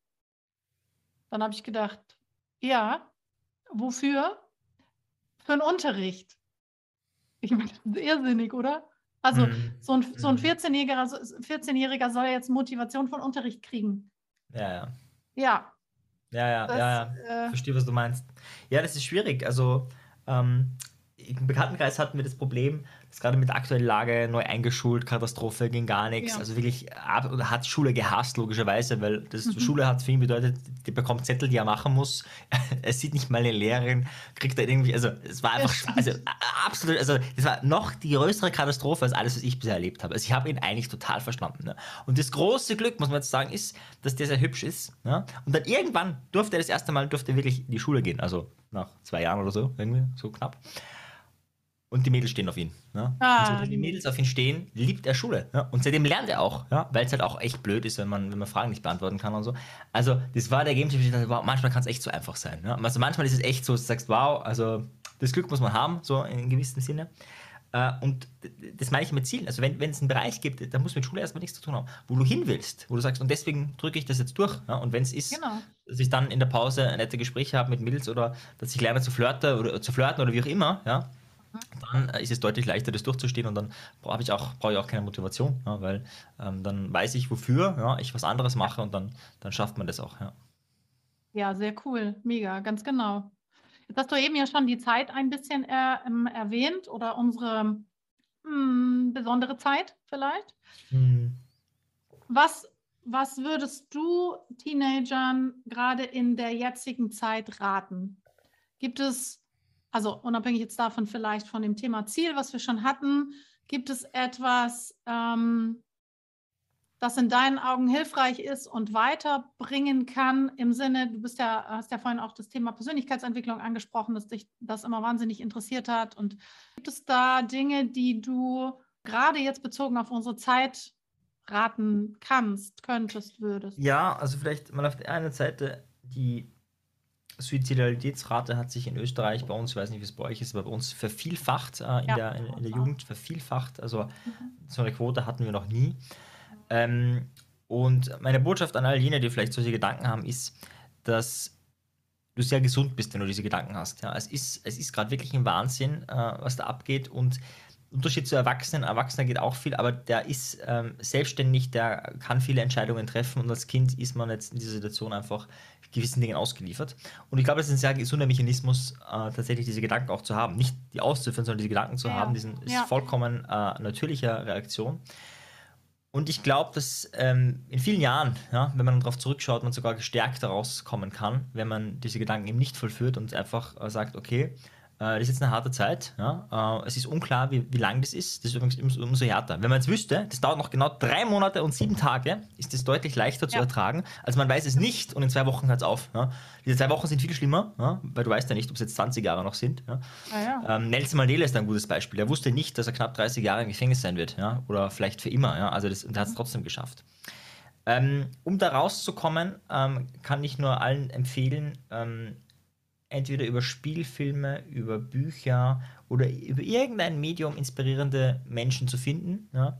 Dann habe ich gedacht, ja, Wofür? Für einen Unterricht. Ich meine, das ist irrsinnig, oder? Also mhm. so ein, so ein 14-Jähriger mhm. 14 soll jetzt Motivation von Unterricht kriegen. Ja, ja. Ja. Ja, ja, das, ja, ja. Äh, Verstehe, was du meinst. Ja, das ist schwierig. Also ähm, im Bekanntenkreis hatten wir das Problem, ist gerade mit der aktuellen Lage neu eingeschult, Katastrophe, ging gar nichts. Ja. Also wirklich hat Schule gehasst, logischerweise, weil das mhm. Schule hat für ihn bedeutet, die bekommt Zettel, die er machen muss. er sieht nicht mal eine Lehrerin, kriegt er irgendwie, also es war einfach, also absolut, also das war noch die größere Katastrophe als alles, was ich bisher erlebt habe. Also ich habe ihn eigentlich total verstanden. Ne? Und das große Glück, muss man jetzt sagen, ist, dass der sehr hübsch ist. Ne? Und dann irgendwann durfte er das erste Mal, durfte wirklich in die Schule gehen, also nach zwei Jahren oder so, irgendwie, so knapp und die Mädels stehen auf ihn. Ne? Ah, und so, die Mädels auf ihn stehen, liebt er Schule. Ne? Und seitdem lernt er auch, ja? weil es halt auch echt blöd ist, wenn man, wenn man Fragen nicht beantworten kann und so. Also, das war der Game ich dachte, wow, manchmal kann es echt so einfach sein. Ja? Also, manchmal ist es echt so, dass du sagst, wow, also das Glück muss man haben, so in gewissem Sinne. Äh, und das meine ich mit Zielen. Also, wenn, wenn es einen Bereich gibt, da muss mit Schule erstmal nichts zu tun haben, wo du hin willst, wo du sagst, und deswegen drücke ich das jetzt durch. Ja? Und wenn es ist, genau. dass ich dann in der Pause nette Gespräche habe mit Mädels oder dass ich lerne zu flirten oder zu flirten oder wie auch immer, ja, dann äh, ist es deutlich leichter, das durchzustehen und dann brauche ich auch, brauche ich auch keine Motivation, ja, weil ähm, dann weiß ich, wofür ja, ich was anderes mache und dann, dann schafft man das auch. Ja. ja, sehr cool, mega, ganz genau. Jetzt hast du eben ja schon die Zeit ein bisschen er, ähm, erwähnt oder unsere mh, hm, besondere Zeit vielleicht. Mhm. Was, was würdest du Teenagern gerade in der jetzigen Zeit raten? Gibt es also unabhängig jetzt davon vielleicht von dem Thema Ziel, was wir schon hatten, gibt es etwas, ähm, das in deinen Augen hilfreich ist und weiterbringen kann im Sinne, du bist ja, hast ja vorhin auch das Thema Persönlichkeitsentwicklung angesprochen, dass dich das immer wahnsinnig interessiert hat. Und gibt es da Dinge, die du gerade jetzt bezogen auf unsere Zeit raten kannst, könntest, würdest? Ja, also vielleicht mal auf der einen Seite die Suizidalitätsrate hat sich in Österreich bei uns, ich weiß nicht, wie es bei euch ist, aber bei uns vervielfacht äh, in, ja, der, in, in, der Jugend, vervielfacht. Also mhm. so eine Quote hatten wir noch nie. Ähm, und meine Botschaft an all jene, die vielleicht solche Gedanken haben, ist, dass du sehr gesund bist, wenn du diese Gedanken hast. Ja, es ist, es ist gerade wirklich ein Wahnsinn, äh, was da abgeht und Unterschied zu Erwachsenen. Erwachsener geht auch viel, aber der ist ähm, selbstständig, der kann viele Entscheidungen treffen und als Kind ist man jetzt in dieser Situation einfach gewissen Dingen ausgeliefert. Und ich glaube, das ist ein sehr gesunder Mechanismus, äh, tatsächlich diese Gedanken auch zu haben. Nicht die auszuführen, sondern diese Gedanken zu ja. haben. Diesen ist ja. vollkommen äh, natürlicher Reaktion. Und ich glaube, dass ähm, in vielen Jahren, ja, wenn man darauf zurückschaut, man sogar gestärkt daraus kommen kann, wenn man diese Gedanken eben nicht vollführt und einfach äh, sagt, okay, das ist jetzt eine harte Zeit. Ja? Äh, es ist unklar, wie, wie lang das ist. Das ist übrigens umso härter. Wenn man jetzt wüsste, das dauert noch genau drei Monate und sieben Tage, ist das deutlich leichter ja. zu ertragen, als man weiß es nicht und in zwei Wochen hört es auf. Ja? Diese zwei Wochen sind viel schlimmer, weil du weißt ja nicht, ob es jetzt 20 Jahre noch sind. Ah, ähm, Nelson Mandela ist ein gutes Beispiel. Er wusste nicht, dass er knapp 30 Jahre im Gefängnis sein wird. Oder vielleicht für immer. Also das, und er hat es trotzdem geschafft. Ähm, um da rauszukommen, ähm, kann ich nur allen empfehlen, ähm, entweder über Spielfilme, über Bücher oder über irgendein Medium inspirierende Menschen zu finden. Ja.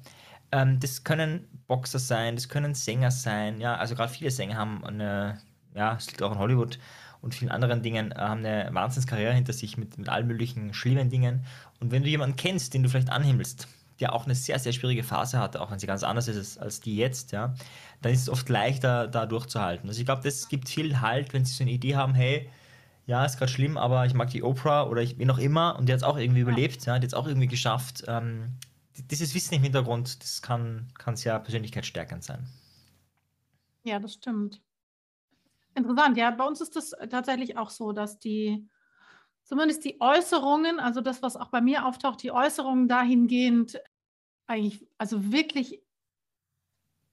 Ähm, das können Boxer sein, das können Sänger sein. Ja, also gerade viele Sänger haben eine, ja, es liegt auch in Hollywood und vielen anderen Dingen, äh, haben eine Wahnsinnskarriere hinter sich mit, mit allen möglichen schlimmen Dingen. Und wenn du jemanden kennst, den du vielleicht anhimmelst, der auch eine sehr, sehr schwierige Phase hatte, auch wenn sie ganz anders ist als die jetzt, ja, dann ist es oft leichter, da durchzuhalten. Also ich glaube, das gibt viel Halt, wenn sie so eine Idee haben, hey, ja, ist gerade schlimm, aber ich mag die Oprah oder ich, wen auch immer und die hat es auch irgendwie ja. überlebt, ja, die hat es auch irgendwie geschafft. Ähm, dieses Wissen im Hintergrund, das kann, kann sehr persönlichkeitsstärkend sein. Ja, das stimmt. Interessant, ja, bei uns ist das tatsächlich auch so, dass die, zumindest die Äußerungen, also das, was auch bei mir auftaucht, die Äußerungen dahingehend eigentlich, also wirklich,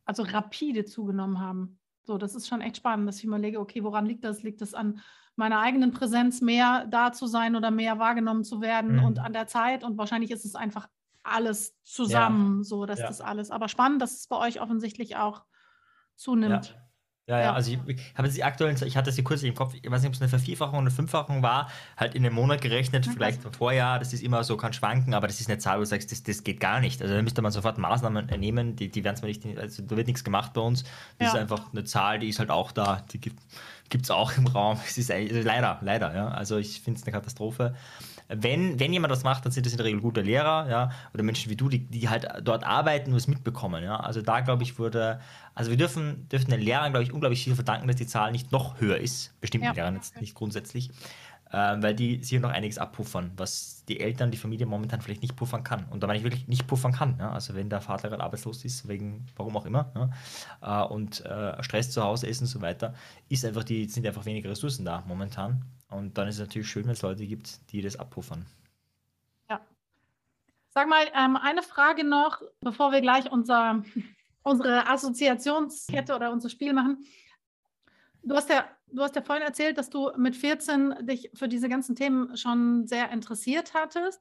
also rapide zugenommen haben. So, das ist schon echt spannend, dass ich mir überlege, okay, woran liegt das? Liegt das an meiner eigenen Präsenz mehr da zu sein oder mehr wahrgenommen zu werden mhm. und an der Zeit. Und wahrscheinlich ist es einfach alles zusammen, ja. so dass ja. das alles. Aber spannend, dass es bei euch offensichtlich auch zunimmt. Ja. Ja, ja, also ich, ich habe sie aktuell, ich hatte sie kurz im Kopf, ich weiß nicht, ob es eine Vervierfachung oder eine Fünffachung war, halt in einem Monat gerechnet, vielleicht vom Vorjahr, das ist immer so, kann schwanken, aber das ist eine Zahl, wo du sagst, das, das geht gar nicht. Also da müsste man sofort Maßnahmen nehmen, die, die werden zwar nicht, also da wird nichts gemacht bei uns, das ja. ist einfach eine Zahl, die ist halt auch da, die gibt es auch im Raum. Es ist also leider, leider, ja. Also ich finde es eine Katastrophe wenn, wenn jemand das macht, dann sind das in der Regel gute Lehrer, ja, oder Menschen wie du, die, die halt dort arbeiten und es mitbekommen, ja. Also da, glaube ich, wurde, also wir dürfen, dürfen den Lehrern, glaube ich, unglaublich viel verdanken, dass die Zahl nicht noch höher ist, bestimmten ja. Lehrern jetzt nicht grundsätzlich, äh, weil die sich noch einiges abpuffern, was die Eltern, die Familie momentan vielleicht nicht puffern kann. Und da meine ich wirklich nicht puffern kann, ja. Also wenn der Vater gerade arbeitslos ist, wegen warum auch immer, ja, äh, und äh, Stress zu Hause ist und so weiter, ist einfach die, sind einfach weniger Ressourcen da momentan. Und dann ist es natürlich schön, wenn es Leute gibt, die das abpuffern. Ja. Sag mal, ähm, eine Frage noch, bevor wir gleich unser, unsere Assoziationskette oder unser Spiel machen. Du hast, ja, du hast ja vorhin erzählt, dass du mit 14 dich für diese ganzen Themen schon sehr interessiert hattest.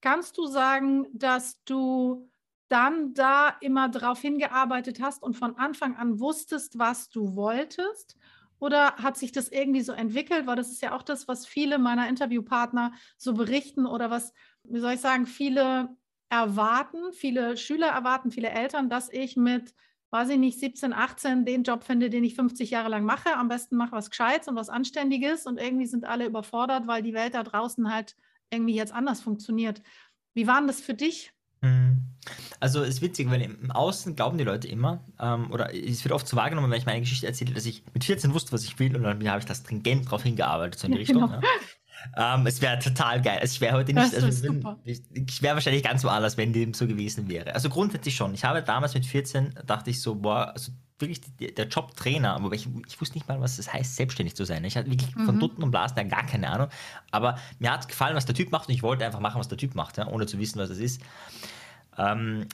Kannst du sagen, dass du dann da immer darauf hingearbeitet hast und von Anfang an wusstest, was du wolltest? Oder hat sich das irgendwie so entwickelt? Weil das ist ja auch das, was viele meiner Interviewpartner so berichten oder was, wie soll ich sagen, viele erwarten, viele Schüler erwarten, viele Eltern, dass ich mit, weiß ich nicht, 17, 18 den Job finde, den ich 50 Jahre lang mache. Am besten mache was Gescheites und was Anständiges und irgendwie sind alle überfordert, weil die Welt da draußen halt irgendwie jetzt anders funktioniert. Wie war denn das für dich? Mhm. Also es ist witzig, weil im Außen glauben die Leute immer, ähm, oder es wird oft so wahrgenommen, wenn ich meine Geschichte erzähle, dass ich mit 14 wusste, was ich will und dann habe ich das stringent darauf hingearbeitet, so in die Richtung. Genau. Ja. Ähm, es wäre total geil. Also ich wäre heute nicht, also wenn, ich, ich wäre wahrscheinlich ganz woanders, wenn dem so gewesen wäre. Also grundsätzlich schon. Ich habe damals mit 14, dachte ich so, boah, also wirklich der Job Trainer, aber ich, ich, wusste nicht mal, was es heißt, selbstständig zu sein. Ich hatte wirklich mhm. von Dutten und Blasen gar keine Ahnung. Aber mir hat gefallen, was der Typ macht und ich wollte einfach machen, was der Typ macht, ja, ohne zu wissen, was es ist. Ähm,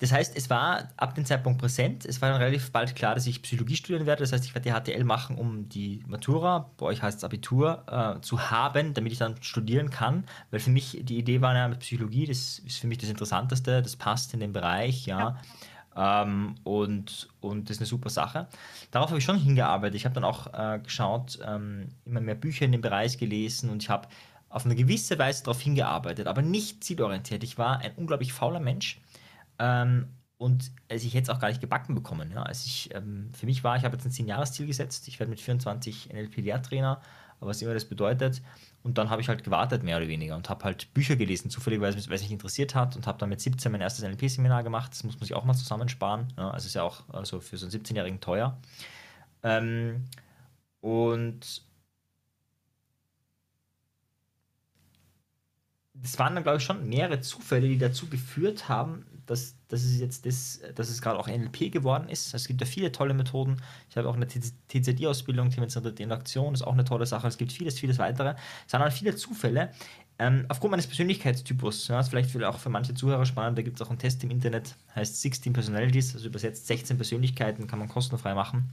das heißt, es war ab dem Zeitpunkt präsent. Es war dann relativ bald klar, dass ich Psychologie studieren werde. Das heißt, ich werde die HTL machen, um die Matura, bei euch heißt es Abitur, äh, zu haben, damit ich dann studieren kann. Weil für mich die Idee war ja mit Psychologie, das ist für mich das Interessanteste, das passt in den Bereich, ja. ja. Ähm, und, und das ist eine super Sache. Darauf habe ich schon hingearbeitet. Ich habe dann auch äh, geschaut, ähm, immer mehr Bücher in dem Bereich gelesen und ich habe auf eine gewisse Weise darauf hingearbeitet, aber nicht zielorientiert. Ich war ein unglaublich fauler Mensch. Ähm, und also ich hätte es auch gar nicht gebacken bekommen. Ja. Also ich, ähm, für mich war, ich habe jetzt ein 10-Jahres-Ziel gesetzt. Ich werde mit 24 NLP-Lehrtrainer was immer das bedeutet. Und dann habe ich halt gewartet, mehr oder weniger, und habe halt Bücher gelesen, zufällig, weil es mich interessiert hat, und habe dann mit 17 mein erstes NLP-Seminar gemacht. Das muss man sich auch mal zusammensparen. Ja, also ist ja auch also für so einen 17-Jährigen teuer. Ähm, und das waren dann, glaube ich, schon mehrere Zufälle, die dazu geführt haben, dass, dass es jetzt das, dass es gerade auch NLP geworden ist. Es gibt ja viele tolle Methoden. Ich habe auch eine TZD-Ausbildung, Themenzentrierte Interaktion, ist auch eine tolle Sache. Es gibt vieles, vieles weitere. Es waren dann viele Zufälle. Ähm, aufgrund meines Persönlichkeitstypus, ja, ist vielleicht auch für manche Zuhörer spannend, da gibt es auch einen Test im Internet, heißt 16 Personalities, also übersetzt 16 Persönlichkeiten, kann man kostenfrei machen.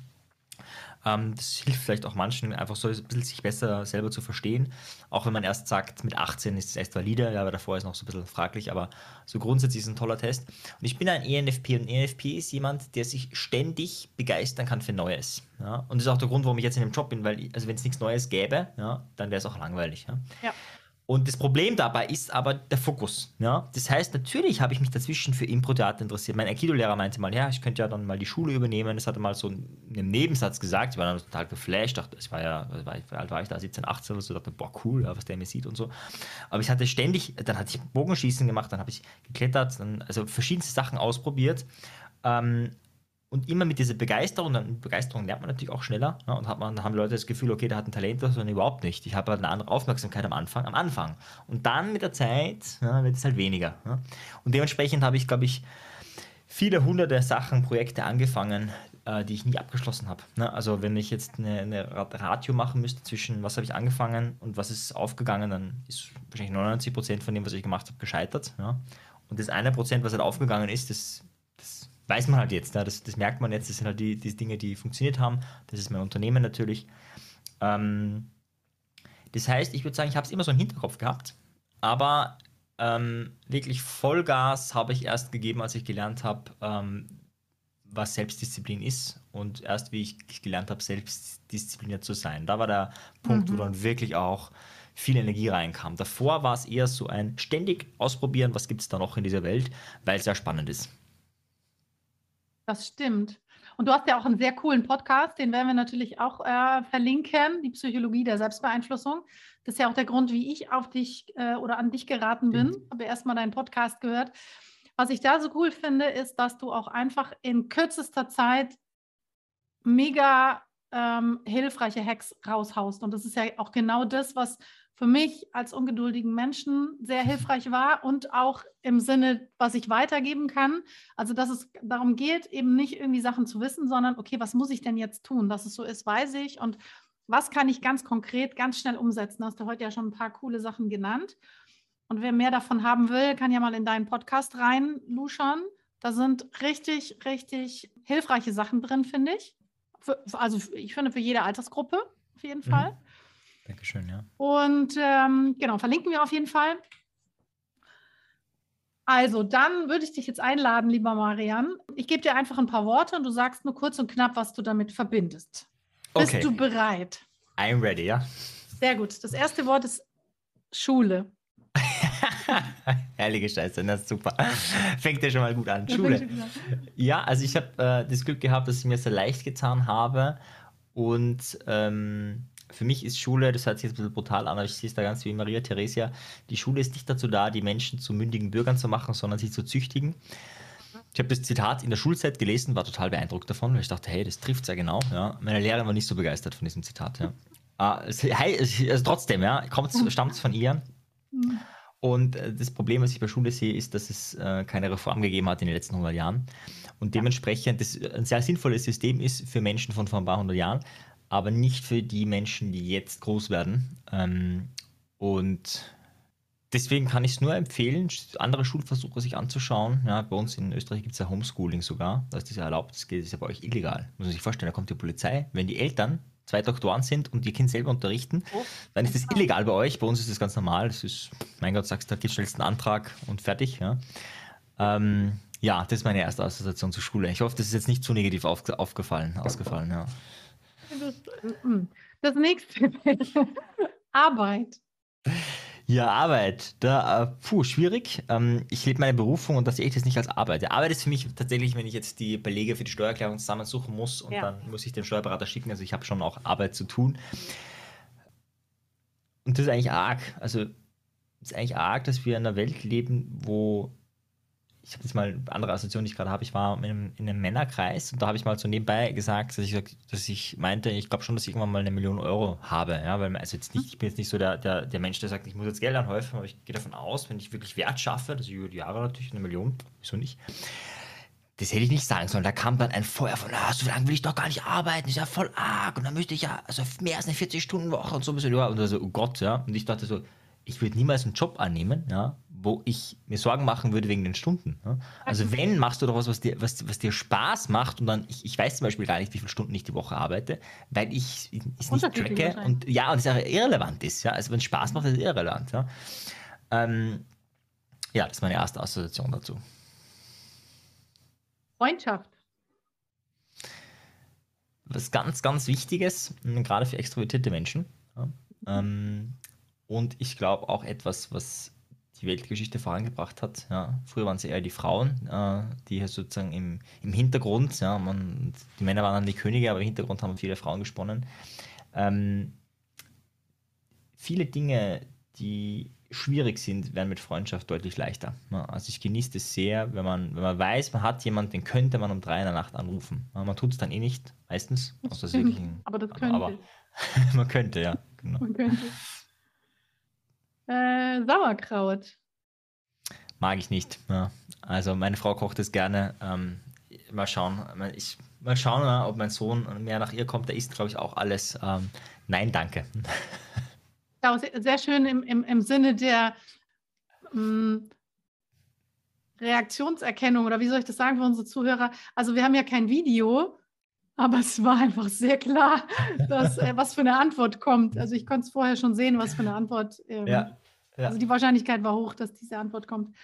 Ähm, das hilft vielleicht auch manchen, einfach so ein bisschen sich besser selber zu verstehen. Auch wenn man erst sagt, mit 18 ist es erst valide, ja, aber davor ist noch so ein bisschen fraglich, aber so grundsätzlich ist es ein toller Test. Und ich bin ein ENFP und ENFP ist jemand, der sich ständig begeistern kann für Neues. Ja? Und das ist auch der Grund, warum ich jetzt in dem Job bin, weil, also wenn es nichts Neues gäbe, ja, dann wäre es auch langweilig. Ja. ja. Und das Problem dabei ist aber der Fokus. Ja? Das heißt, natürlich habe ich mich dazwischen für Impro-Theater interessiert. Mein Aikido-Lehrer meinte mal, ja, ich könnte ja dann mal die Schule übernehmen. Das hat er mal so in einem Nebensatz gesagt. Ich war dann total geflasht. Dachte, ich war ja, wie alt war ich da? 17, 18 oder so. Dachte, boah, cool, was der mir sieht und so. Aber ich hatte ständig, dann hatte ich Bogenschießen gemacht, dann habe ich geklettert, dann, also verschiedenste Sachen ausprobiert. Ähm, und immer mit dieser Begeisterung, dann Begeisterung lernt man natürlich auch schneller ne? und hat man, haben Leute das Gefühl, okay, der hat ein Talent, das sondern überhaupt nicht. Ich habe halt eine andere Aufmerksamkeit am Anfang, am Anfang. Und dann mit der Zeit ja, wird es halt weniger. Ne? Und dementsprechend habe ich, glaube ich, viele hunderte Sachen, Projekte angefangen, äh, die ich nie abgeschlossen habe. Ne? Also wenn ich jetzt eine, eine Ratio machen müsste zwischen was habe ich angefangen und was ist aufgegangen, dann ist wahrscheinlich 99 Prozent von dem, was ich gemacht habe, gescheitert. Ja? Und das eine Prozent, was halt aufgegangen ist, das weiß man halt jetzt. Ja, das, das merkt man jetzt. Das sind halt die, die Dinge, die funktioniert haben. Das ist mein Unternehmen natürlich. Ähm, das heißt, ich würde sagen, ich habe es immer so im Hinterkopf gehabt, aber ähm, wirklich Vollgas habe ich erst gegeben, als ich gelernt habe, ähm, was Selbstdisziplin ist und erst wie ich gelernt habe, selbstdiszipliniert zu sein. Da war der Punkt, mhm. wo dann wirklich auch viel Energie reinkam. Davor war es eher so ein ständig ausprobieren, was gibt es da noch in dieser Welt, weil es ja spannend ist. Das stimmt. Und du hast ja auch einen sehr coolen Podcast, den werden wir natürlich auch äh, verlinken, die Psychologie der Selbstbeeinflussung. Das ist ja auch der Grund, wie ich auf dich äh, oder an dich geraten bin. Mhm. Habe erstmal deinen Podcast gehört. Was ich da so cool finde, ist, dass du auch einfach in kürzester Zeit mega ähm, hilfreiche Hacks raushaust. Und das ist ja auch genau das, was für mich als ungeduldigen Menschen sehr hilfreich war und auch im Sinne, was ich weitergeben kann. Also, dass es darum geht, eben nicht irgendwie Sachen zu wissen, sondern, okay, was muss ich denn jetzt tun? Dass es so ist, weiß ich. Und was kann ich ganz konkret, ganz schnell umsetzen? Hast du heute ja schon ein paar coole Sachen genannt. Und wer mehr davon haben will, kann ja mal in deinen Podcast rein luschern. Da sind richtig, richtig hilfreiche Sachen drin, finde ich. Für, also ich finde für jede Altersgruppe auf jeden mhm. Dankeschön, ja. Und ähm, genau, verlinken wir auf jeden Fall. Also, dann würde ich dich jetzt einladen, lieber Marian. Ich gebe dir einfach ein paar Worte und du sagst nur kurz und knapp, was du damit verbindest. Bist okay. du bereit? I'm ready, ja. Sehr gut. Das erste Wort ist Schule. Herrliche Scheiße, das ist super. Fängt ja schon mal gut an. Schule. Ja, also ich habe äh, das Glück gehabt, dass ich mir sehr leicht getan habe und ähm, für mich ist Schule, das hört sich jetzt ein bisschen brutal an, aber ich sehe es da ganz wie Maria Theresia, die Schule ist nicht dazu da, die Menschen zu mündigen Bürgern zu machen, sondern sie zu züchtigen. Ich habe das Zitat in der Schulzeit gelesen, war total beeindruckt davon, weil ich dachte, hey, das trifft ja genau. Ja. Meine Lehrerin war nicht so begeistert von diesem Zitat. Ja. Ah, also trotzdem, ja, stammt es von ihr. Und äh, das Problem, was ich bei Schule sehe, ist, dass es äh, keine Reform gegeben hat in den letzten 100 Jahren. Und dementsprechend das ein sehr sinnvolles System ist für Menschen von vor ein paar hundert Jahren, aber nicht für die Menschen, die jetzt groß werden. Ähm, und deswegen kann ich es nur empfehlen, andere Schulversuche sich anzuschauen. Ja, bei uns in Österreich gibt es ja Homeschooling sogar. Da ist das ja erlaubt. Das ist ja bei euch illegal. Muss man sich vorstellen, da kommt die Polizei. Wenn die Eltern zwei Doktoren sind und ihr Kind selber unterrichten, oh. dann ist das illegal bei euch. Bei uns ist das ganz normal. Das ist, mein Gott, sagst du, da gibt schnellst einen Antrag und fertig. Ja. Ähm, ja, das ist meine erste Assoziation zur Schule. Ich hoffe, das ist jetzt nicht zu negativ auf, aufgefallen, ausgefallen. Ja. Das nächste Arbeit. Ja, Arbeit. Da, äh, puh, schwierig. Ähm, ich lebe meine Berufung und das sehe ich das nicht als Arbeit. Arbeit ist für mich tatsächlich, wenn ich jetzt die Belege für die Steuererklärung zusammensuchen muss und ja. dann muss ich den Steuerberater schicken. Also ich habe schon auch Arbeit zu tun. und das ist eigentlich arg. Also, es ist eigentlich arg, dass wir in einer Welt leben, wo ich habe jetzt mal eine andere Assoziation, die ich gerade habe. Ich war in einem, in einem, Männerkreis und da habe ich mal so nebenbei gesagt, dass ich, dass ich meinte, ich glaube schon, dass ich irgendwann mal eine Million Euro habe. Ja, weil also jetzt nicht, ich bin jetzt nicht so der, der, der Mensch, der sagt, ich muss jetzt Geld anhäufen, aber ich gehe davon aus, wenn ich wirklich Wert schaffe, dass ich über die Jahre natürlich eine Million, wieso nicht? Das hätte ich nicht sagen sollen. Da kam dann ein Feuer von, ah, so lange will ich doch gar nicht arbeiten, ist ja voll arg und dann müsste ich ja, also mehr als eine 40-Stunden-Woche und so ein bisschen, und so, oh Gott, ja. Und ich dachte so, ich würde niemals einen Job annehmen, ja, wo ich mir Sorgen machen würde wegen den Stunden. Ja? Also wenn, machst du doch was, was dir, was, was dir Spaß macht und dann, ich, ich weiß zum Beispiel gar nicht, wie viele Stunden ich die Woche arbeite, weil ich es nicht tracke und ja, und es auch irrelevant ist. Ja? Also wenn es Spaß macht, ist es irrelevant. Ja? Ähm, ja, das ist meine erste Assoziation dazu. Freundschaft. Was ganz, ganz Wichtiges, gerade für extrovertierte Menschen. Ja? Ähm, und ich glaube auch etwas, was die Weltgeschichte vorangebracht hat. Ja. Früher waren es eher die Frauen, äh, die sozusagen im, im Hintergrund, ja, man, die Männer waren dann die Könige, aber im Hintergrund haben viele Frauen gesponnen. Ähm, viele Dinge, die schwierig sind, werden mit Freundschaft deutlich leichter. Also ich genieße es sehr, wenn man, wenn man weiß, man hat jemanden, den könnte man um drei in der Nacht anrufen. Man tut es dann eh nicht, meistens. Das aber das könnte. Aber, man könnte, ja. Genau. Man könnte. Äh, Sauerkraut. Mag ich nicht. Ja. Also meine Frau kocht es gerne. Ähm, mal schauen. Ich, mal schauen, ob mein Sohn mehr nach ihr kommt. Der isst, glaube ich, auch alles. Ähm, nein, danke. Sehr schön im, im, im Sinne der ähm, Reaktionserkennung oder wie soll ich das sagen für unsere Zuhörer? Also wir haben ja kein Video, aber es war einfach sehr klar, dass, äh, was für eine Antwort kommt. Also ich konnte es vorher schon sehen, was für eine Antwort. Ähm, ja, ja. Also die Wahrscheinlichkeit war hoch, dass diese Antwort kommt.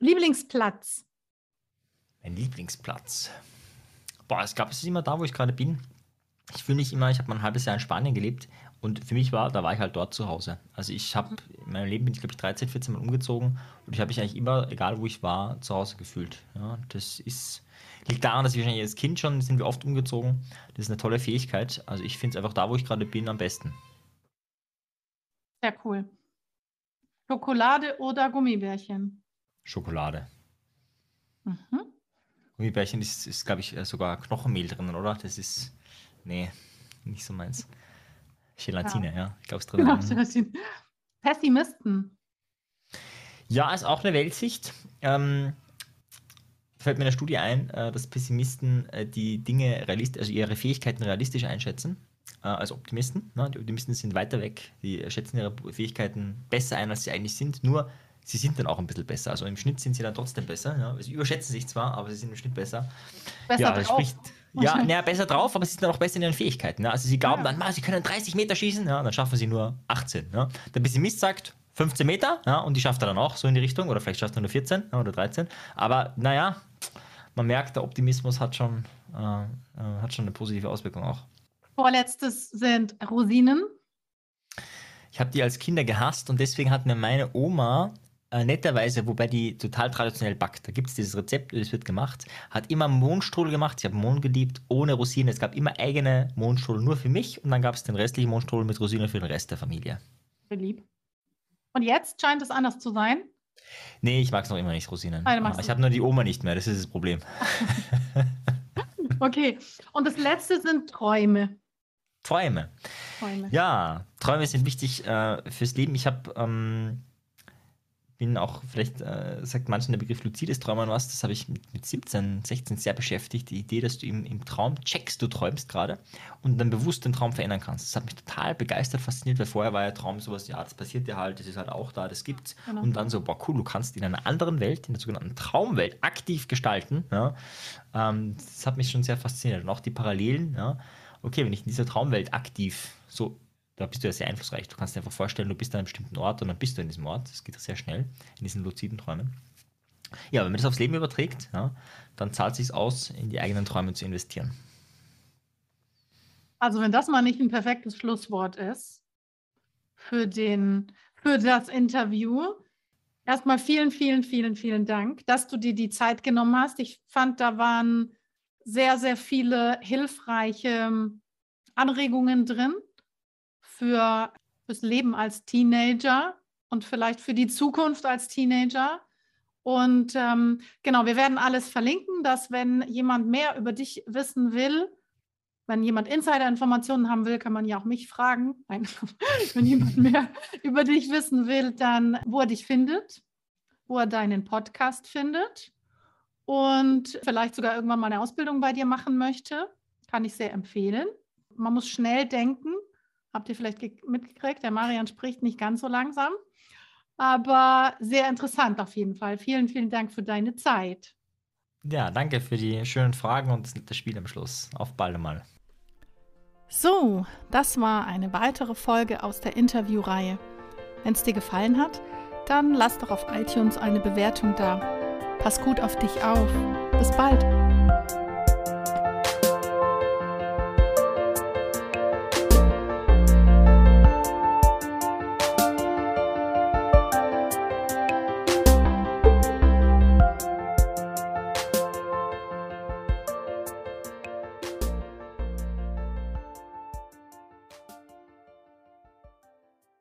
Lieblingsplatz. Mein Lieblingsplatz. Boah, es gab es immer da, wo ich gerade bin. Ich fühle mich immer, ich habe mal ein halbes Jahr in Spanien gelebt und für mich war, da war ich halt dort zu Hause. Also ich habe, in meinem Leben bin ich glaube ich 13, 14 Mal umgezogen und ich habe mich eigentlich immer, egal wo ich war, zu Hause gefühlt. Ja, das ist, Liegt daran, dass ich wahrscheinlich als Kind schon sind wir oft umgezogen. Das ist eine tolle Fähigkeit. Also ich finde es einfach da, wo ich gerade bin, am besten. Sehr cool. Schokolade oder Gummibärchen? Schokolade. Mhm. Gummibärchen ist, ist glaube ich, sogar Knochenmehl drin, oder? Das ist, nee, nicht so meins. Gelatine, ja. ja. Ich glaube, es drin. Genau, Pessimisten. Ja, ist auch eine Weltsicht. Ähm, fällt mir in der Studie ein, äh, dass Pessimisten äh, die Dinge realistisch, also ihre Fähigkeiten realistisch einschätzen äh, als Optimisten. Ne? Die Optimisten sind weiter weg, die schätzen ihre Fähigkeiten besser ein, als sie eigentlich sind. Nur sie sind dann auch ein bisschen besser. Also im Schnitt sind sie dann trotzdem besser. Sie überschätzen sich zwar, aber sie sind im Schnitt besser. Besser ja, drauf. Spricht, ja, naja, besser drauf, aber sie sind dann auch besser in ihren Fähigkeiten. Ne? Also sie glauben ja. dann, sie können 30 Meter schießen, ja, dann schaffen sie nur 18. Ja? Der Pessimist sagt, 15 Meter, ja, und die schafft er dann auch so in die Richtung, oder vielleicht schafft er nur 14 ja, oder 13. Aber naja, man merkt, der Optimismus hat schon, äh, äh, hat schon eine positive Auswirkung auch. Vorletztes sind Rosinen. Ich habe die als Kinder gehasst und deswegen hat mir meine Oma äh, netterweise, wobei die total traditionell backt, da gibt es dieses Rezept, das wird gemacht, hat immer Mohnstrudel gemacht. Ich habe Mohn geliebt, ohne Rosinen. Es gab immer eigene Mohnstrudel nur für mich und dann gab es den restlichen Mohnstrudel mit Rosinen für den Rest der Familie. Lieb. Und jetzt scheint es anders zu sein. Nee, ich mag es noch immer nicht, Rosinen. Ah, ich habe nur die Oma nicht mehr, das ist das Problem. okay, und das letzte sind Träume. Träume. Träume. Ja, Träume sind wichtig äh, fürs Leben. Ich habe ähm, bin auch, vielleicht äh, sagt manchen der Begriff luzides Träumen was, das habe ich mit, mit 17, 16 sehr beschäftigt. Die Idee, dass du im, im Traum checkst, du träumst gerade und dann bewusst den Traum verändern kannst. Das hat mich total begeistert, fasziniert, weil vorher war ja Traum sowas, ja, das passiert ja halt, das ist halt auch da, das gibt's. Genau. Und dann so, boah, cool, du kannst in einer anderen Welt, in der sogenannten Traumwelt, aktiv gestalten. Ja? Ähm, das hat mich schon sehr fasziniert. Und auch die Parallelen, ja? okay, wenn ich in dieser Traumwelt aktiv so da bist du ja sehr einflussreich. Du kannst dir einfach vorstellen, du bist an einem bestimmten Ort und dann bist du in diesem Ort. Das geht sehr schnell in diesen luziden Träumen. Ja, wenn man das aufs Leben überträgt, ja, dann zahlt es sich aus, in die eigenen Träume zu investieren. Also wenn das mal nicht ein perfektes Schlusswort ist für, den, für das Interview, erstmal vielen, vielen, vielen, vielen Dank, dass du dir die Zeit genommen hast. Ich fand, da waren sehr, sehr viele hilfreiche Anregungen drin für fürs Leben als Teenager und vielleicht für die Zukunft als Teenager. Und ähm, genau, wir werden alles verlinken, dass wenn jemand mehr über dich wissen will, wenn jemand Insider-Informationen haben will, kann man ja auch mich fragen. Nein, wenn jemand mehr über dich wissen will, dann wo er dich findet, wo er deinen Podcast findet und vielleicht sogar irgendwann mal eine Ausbildung bei dir machen möchte, kann ich sehr empfehlen. Man muss schnell denken. Habt ihr vielleicht mitgekriegt? Der Marian spricht nicht ganz so langsam, aber sehr interessant auf jeden Fall. Vielen, vielen Dank für deine Zeit. Ja, danke für die schönen Fragen und das Spiel am Schluss. Auf bald einmal. So, das war eine weitere Folge aus der Interviewreihe. Wenn es dir gefallen hat, dann lass doch auf iTunes eine Bewertung da. Pass gut auf dich auf. Bis bald.